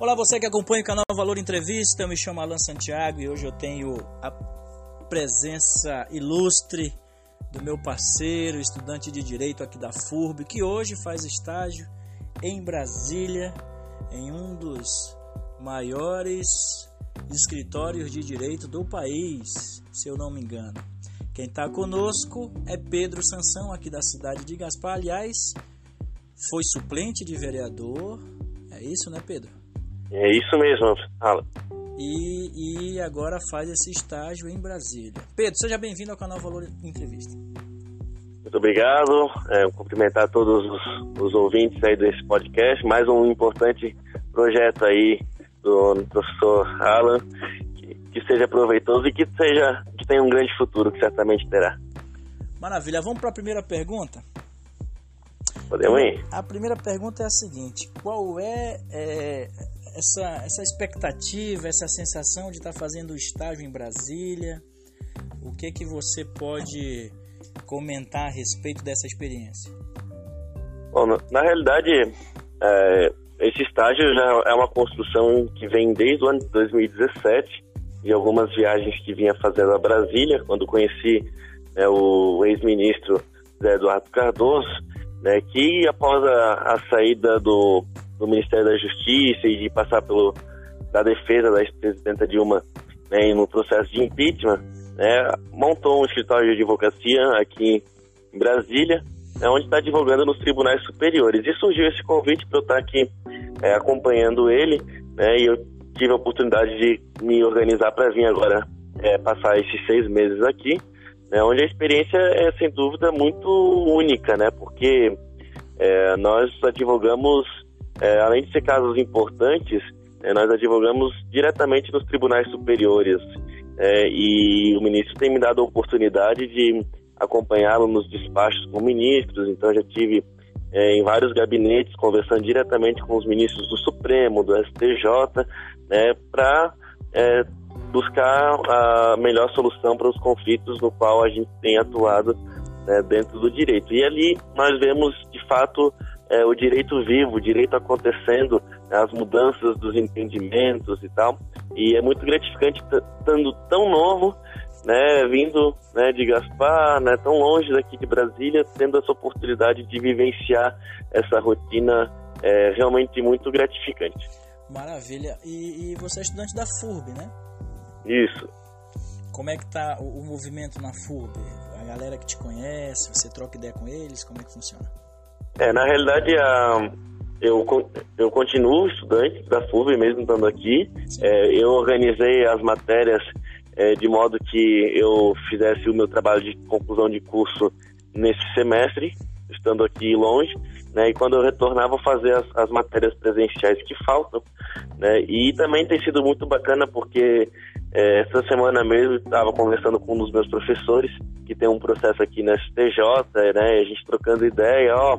Olá, você que acompanha o canal Valor Entrevista, eu me chamo Alan Santiago e hoje eu tenho a presença ilustre do meu parceiro, estudante de Direito aqui da FURB, que hoje faz estágio em Brasília, em um dos maiores escritórios de direito do país, se eu não me engano. Quem está conosco é Pedro Sansão, aqui da cidade de Gaspar. Aliás, foi suplente de vereador. É isso, né, Pedro? É isso mesmo, fala. E, e agora faz esse estágio em Brasília. Pedro, seja bem-vindo ao canal Valor Entrevista. Muito obrigado. É, cumprimentar todos os, os, ouvintes aí desse podcast. Mais um importante projeto aí do professor Alan, que, que seja proveitoso e que seja que tenha um grande futuro, que certamente terá. Maravilha. Vamos para a primeira pergunta? Podemos ir? A primeira pergunta é a seguinte: qual é, é essa, essa expectativa, essa sensação de estar tá fazendo estágio em Brasília? O que que você pode comentar a respeito dessa experiência? Bom, na, realidade, é, esse estágio já é uma construção que vem desde o ano de 2017 e algumas viagens que vinha fazendo a Brasília, quando conheci né, o ex-ministro Eduardo Cardoso, né, que após a, a saída do, do, Ministério da Justiça e de passar pelo da defesa da ex-presidenta Dilma né, no processo de impeachment, né, montou um escritório de advocacia aqui em Brasília, né, onde está divulgando nos tribunais superiores. E surgiu esse convite para eu estar aqui é, acompanhando ele, né, e eu tive a oportunidade de me organizar para vir agora é, passar esses seis meses aqui né, onde a experiência é sem dúvida muito única, né, porque é, nós advogamos, é, além de ser casos importantes, é, nós advogamos diretamente nos tribunais superiores é, e o ministro tem me dado a oportunidade de acompanhá-lo nos despachos com ministros, então já tive é, em vários gabinetes conversando diretamente com os ministros do Supremo, do STJ, né, para é, buscar a melhor solução para os conflitos no qual a gente tem atuado né, dentro do direito. E ali nós vemos, de fato, é, o direito vivo, o direito acontecendo, né, as mudanças dos entendimentos e tal. E é muito gratificante estando tão novo, né, vindo né, de Gaspar, né, tão longe daqui de Brasília, tendo essa oportunidade de vivenciar essa rotina é, realmente muito gratificante. Maravilha. E, e você é estudante da FURB, né? Isso. Como é que tá o, o movimento na FUB? A galera que te conhece, você troca ideia com eles, como é que funciona? É, na realidade, a, eu, eu continuo estudante da FUB, mesmo estando aqui. É, eu organizei as matérias é, de modo que eu fizesse o meu trabalho de conclusão de curso nesse semestre, estando aqui longe, né? E quando eu retornava, fazer as, as matérias presenciais que faltam, né? E também tem sido muito bacana porque é, essa semana mesmo estava conversando com um dos meus professores que tem um processo aqui na STJ, né? A gente trocando ideia, ó,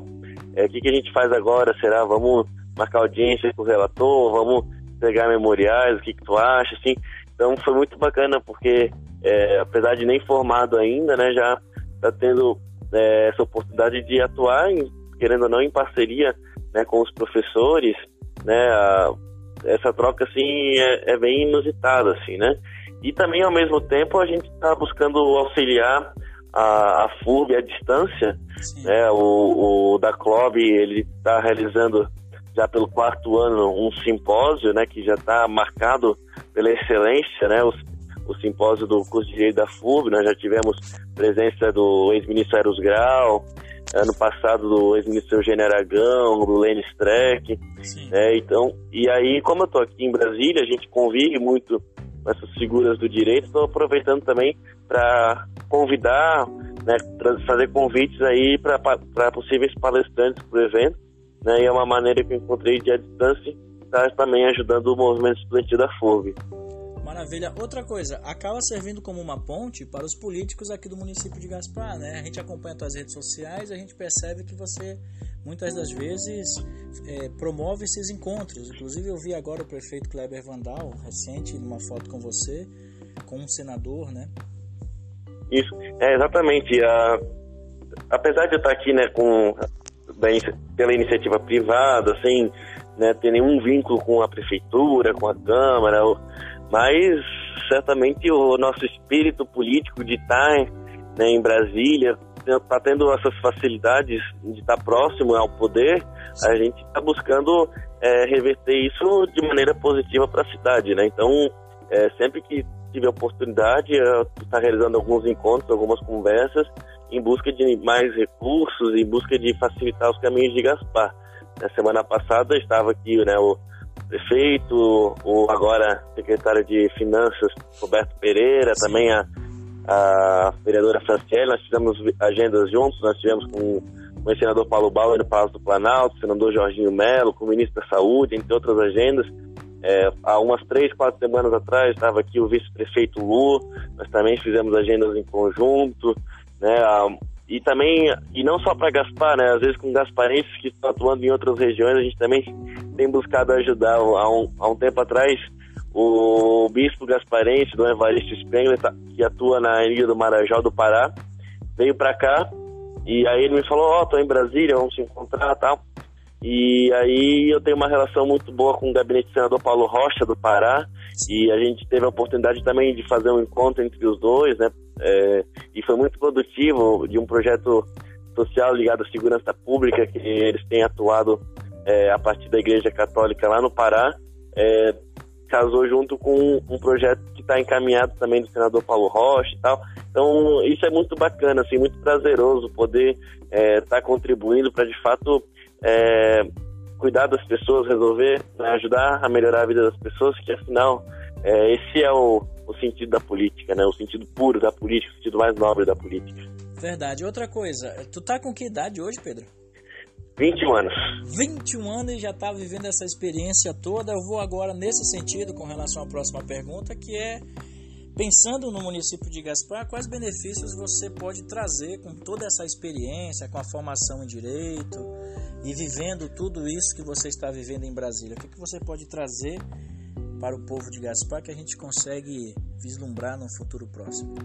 é, o que, que a gente faz agora? Será vamos marcar audiência com o relator? Vamos pegar memoriais? O que, que tu acha? Assim, então foi muito bacana porque é, apesar de nem formado ainda, né? Já está tendo é, essa oportunidade de atuar, em, querendo ou não, em parceria né, com os professores, né? A, essa troca assim é, é, bem inusitada assim, né? E também ao mesmo tempo a gente está buscando auxiliar a, a FURB à distância, Sim. né? O, o da Club ele está realizando já pelo quarto ano um simpósio, né? Que já está marcado pela excelência, né? O, o simpósio do curso de direito da FURB, nós já tivemos presença do ex-ministro Eros Grau, ano passado do ex-ministro Eugênio Aragão, do Lênin Streck, né? Então, e aí, como eu estou aqui em Brasília, a gente convive muito com essas figuras do direito, estou aproveitando também para convidar, né, fazer convites aí para possíveis palestrantes para o evento, né? E é uma maneira que eu encontrei de à distância, está também ajudando o movimento estudantil da FURB. Maravilha. Outra coisa, acaba servindo como uma ponte para os políticos aqui do município de Gaspar, né? A gente acompanha suas redes sociais, a gente percebe que você muitas das vezes é, promove esses encontros. Inclusive eu vi agora o prefeito Kleber Vandal, recente, numa foto com você, com um senador, né? Isso, é exatamente. A, apesar de eu estar aqui, né, com pela iniciativa privada, sem né, ter nenhum vínculo com a prefeitura, com a Câmara, mas certamente o nosso espírito político de estar né, em Brasília, está tendo essas facilidades de estar próximo ao poder, a gente está buscando é, reverter isso de maneira positiva para a cidade, né? Então, é, sempre que tive a oportunidade, estar realizando alguns encontros, algumas conversas, em busca de mais recursos, em busca de facilitar os caminhos de Gaspar. Na semana passada estava aqui né, o prefeito, o agora secretário de Finanças, Roberto Pereira, Sim. também a, a vereadora Franciele, nós fizemos agendas juntos, nós tivemos com, com o senador Paulo Bauer no Palácio do Planalto, o senador Jorginho Melo, com o ministro da Saúde, entre outras agendas. É, há umas três, quatro semanas atrás estava aqui o vice-prefeito Lu, nós também fizemos agendas em conjunto, né? E também, e não só para Gaspar, né? Às vezes com gasparenses que estão atuando em outras regiões, a gente também tem buscado ajudar. Há um, há um tempo atrás, o bispo gasparense, do Evaristo Spengler, tá, que atua na Ilha do Marajó do Pará, veio para cá e aí ele me falou, ó, oh, tô em Brasília, vamos se encontrar tal. E aí eu tenho uma relação muito boa com o gabinete do senador Paulo Rocha, do Pará, e a gente teve a oportunidade também de fazer um encontro entre os dois, né? É, e foi muito produtivo de um projeto social ligado à segurança pública que eles têm atuado é, a partir da Igreja Católica lá no Pará. É, casou junto com um projeto que está encaminhado também do senador Paulo Rocha e tal. Então isso é muito bacana, assim, muito prazeroso poder estar é, tá contribuindo para de fato é, cuidar das pessoas, resolver, né, ajudar a melhorar a vida das pessoas, que afinal é, esse é o, o sentido da política, né? O sentido puro da política, o sentido mais nobre da política. Verdade. Outra coisa, tu tá com que idade hoje, Pedro? 21 anos. 21 anos e já tá vivendo essa experiência toda. Eu vou agora nesse sentido com relação à próxima pergunta, que é pensando no município de Gaspar, quais benefícios você pode trazer com toda essa experiência, com a formação em direito e vivendo tudo isso que você está vivendo em Brasília? O que, você pode trazer para o povo de Gaspar que a gente consegue vislumbrar no futuro próximo?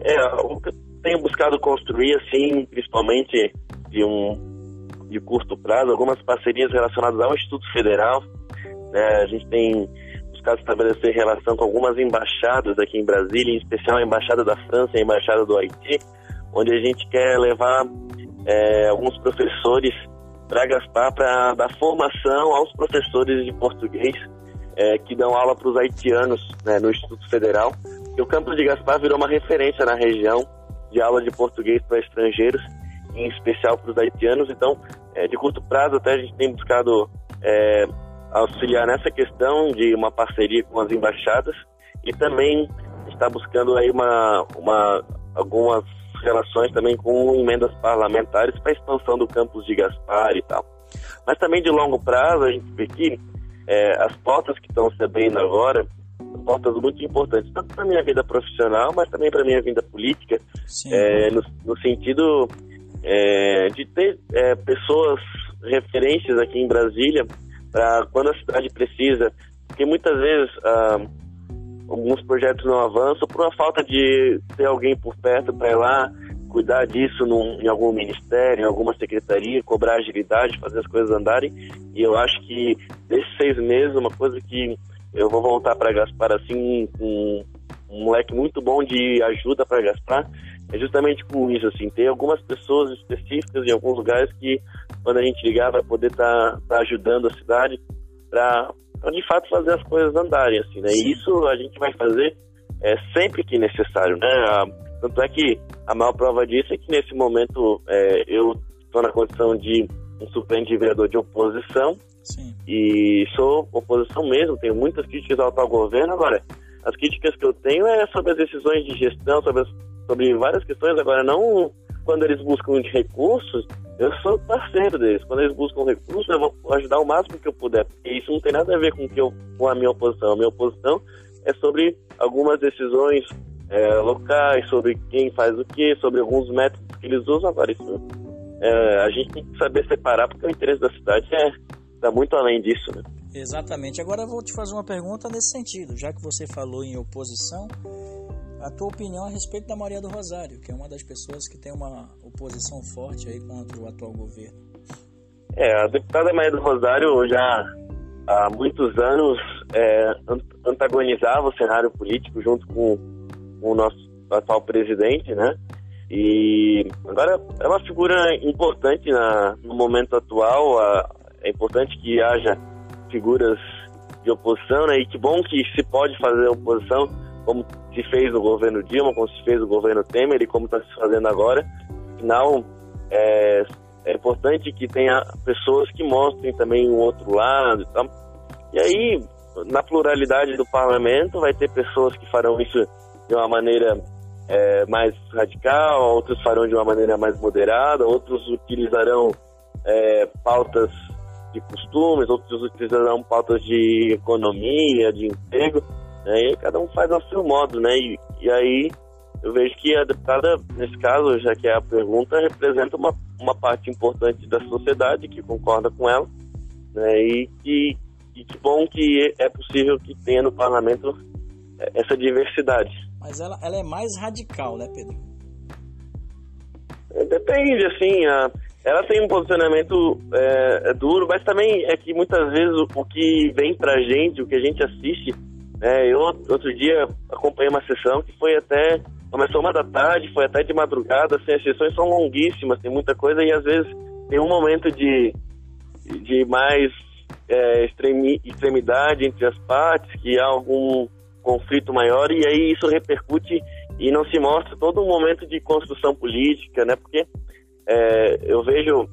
É, o que eu tenho buscado construir, assim, principalmente de um de curto prazo, algumas parcerias relacionadas ao Instituto Federal. Né? A gente tem buscado estabelecer relação com algumas embaixadas aqui em Brasília, em especial a Embaixada da França e a Embaixada do Haiti, onde a gente quer levar é, alguns professores para Gaspar para dar formação aos professores de português é, que dão aula para os haitianos né, no Instituto Federal. E o campus de Gaspar virou uma referência na região de aula de português para estrangeiros, em especial para os haitianos. Então, é, de curto prazo, até a gente tem buscado é, auxiliar nessa questão de uma parceria com as embaixadas e também está buscando aí uma, uma algumas relações também com emendas parlamentares para a expansão do campus de Gaspar e tal. Mas também de longo prazo, a gente vê que é, as pautas que estão se abrindo agora, pautas muito importantes, tanto para a minha vida profissional, mas também para a minha vida política, é, no, no, sentido é, de ter é, pessoas, referências aqui em Brasília, para quando a cidade precisa, porque muitas vezes ah, alguns projetos não avançam por uma falta de ter alguém por perto para ir lá cuidar disso num, em algum ministério, em alguma secretaria, cobrar agilidade, fazer as coisas andarem. E eu acho que desses seis meses, uma coisa que eu vou voltar para Gaspar assim, um moleque muito bom de ajuda para Gaspar, é justamente com isso, assim, ter algumas pessoas específicas em alguns lugares que, quando a gente ligar, vai poder estar tá, tá ajudando a cidade para de fato fazer as coisas andarem, assim, né? E isso a gente vai fazer é, sempre que necessário, né? A, tanto é que a maior prova disso é que nesse momento é, eu estou na condição de um suplente de vereador de oposição Sim. e sou oposição mesmo, tenho muitas críticas ao atual governo. Agora, as críticas que eu tenho é sobre as decisões de gestão, sobre, as, sobre várias questões. Agora, não quando eles buscam recursos, eu sou parceiro deles. Quando eles buscam recursos, eu vou ajudar o máximo que eu puder. E isso não tem nada a ver com, que eu, com a minha oposição. A minha oposição é sobre algumas decisões é, locais, sobre quem faz o que, sobre alguns métodos que eles usam. Isso é, a gente tem que saber separar, porque o interesse da cidade é está muito além disso. Né? Exatamente. Agora eu vou te fazer uma pergunta nesse sentido. Já que você falou em oposição, a tua opinião a respeito da Maria do Rosário, que é uma das pessoas que tem uma oposição forte aí contra o atual governo. É, a deputada Maria do Rosário já há muitos anos é, antagonizava o cenário político junto com, o nosso atual presidente, né? E agora é uma figura importante na, no momento atual. A, é importante que haja figuras de oposição, né? E que bom que se pode fazer oposição, como se fez no governo Dilma, como se fez no governo Temer e como está se fazendo agora. Afinal, é, é importante que tenha pessoas que mostrem também o outro lado e. E aí, na pluralidade do parlamento, vai ter pessoas que farão isso de uma maneira é, mais radical, outros farão de uma maneira mais moderada, outros utilizarão é, pautas de costumes, outros utilizarão pautas de economia, de emprego, né? e cada um faz ao seu modo, né? E, e aí eu vejo que a deputada, nesse caso, já que é a pergunta, representa uma, uma parte importante da sociedade que concorda com ela, né? E que, e que bom que é possível que tenha no parlamento essa diversidade. Mas ela, ela é mais radical, né, Pedro? Depende, assim, a, ela tem um posicionamento é, é, duro, mas também é que muitas vezes o, o, que vem pra gente, o que a gente assiste, né, eu outro dia acompanhei uma sessão que foi até, começou uma da tarde, foi até de madrugada, assim, as sessões são longuíssimas, tem muita coisa e às vezes tem um momento de, de mais é, extremi, extremidade entre as partes, que há algum conflito maior e aí isso repercute e não se mostra todo um momento de construção política, né? Porque é, eu vejo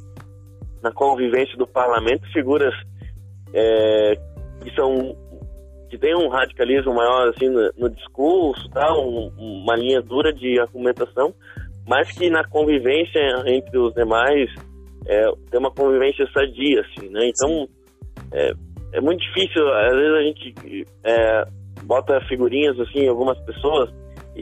na convivência do parlamento figuras é, que são que têm um radicalismo maior assim no, no discurso, tá? Um, uma linha dura de argumentação, mas que na convivência entre os demais é, tem uma convivência sadia, assim, né? Então é, é muito difícil, às vezes a gente é, bota figurinhas assim algumas pessoas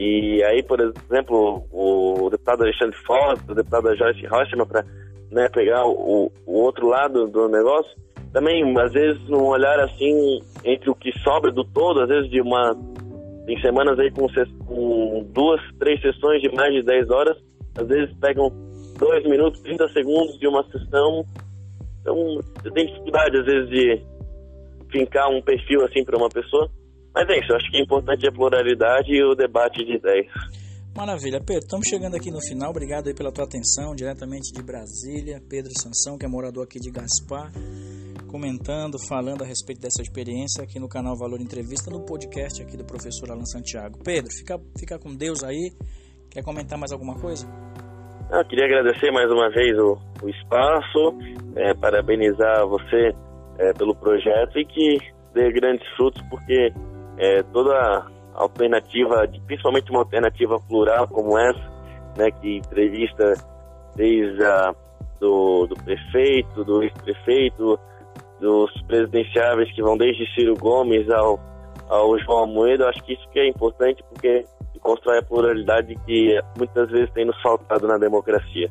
e aí, por exemplo, o deputado Alexandre Foz, o deputado Joyce Rochman, para né, pegar o, o, outro lado do negócio, também, às vezes, num olhar assim, entre o que sobra do todo, às vezes de uma. Em semanas aí com, com duas, três sessões de mais de 10 horas, às vezes pegam dois minutos, 30 segundos de uma sessão. Então, você tem dificuldade, às vezes, de fincar um perfil assim para uma pessoa. Mas é isso, eu acho que é importante a pluralidade e o debate de ideias. Maravilha. Pedro, estamos chegando aqui no final. Obrigado aí pela tua atenção, diretamente de Brasília. Pedro Sansão, que é morador aqui de Gaspar, comentando, falando a respeito dessa experiência aqui no canal Valor Entrevista, no podcast aqui do professor Alan Santiago. Pedro, fica, fica com Deus aí. Quer comentar mais alguma coisa? Eu queria agradecer mais uma vez o, o espaço, é, parabenizar você é, pelo projeto e que dê grandes frutos, porque é, toda alternativa, principalmente uma alternativa plural como essa, né, que entrevista desde a, do, do prefeito, do ex-prefeito, dos presidenciáveis que vão desde Ciro Gomes ao, ao João Almoedo, acho que isso que é importante porque constrói a pluralidade que muitas vezes tem nos faltado na democracia.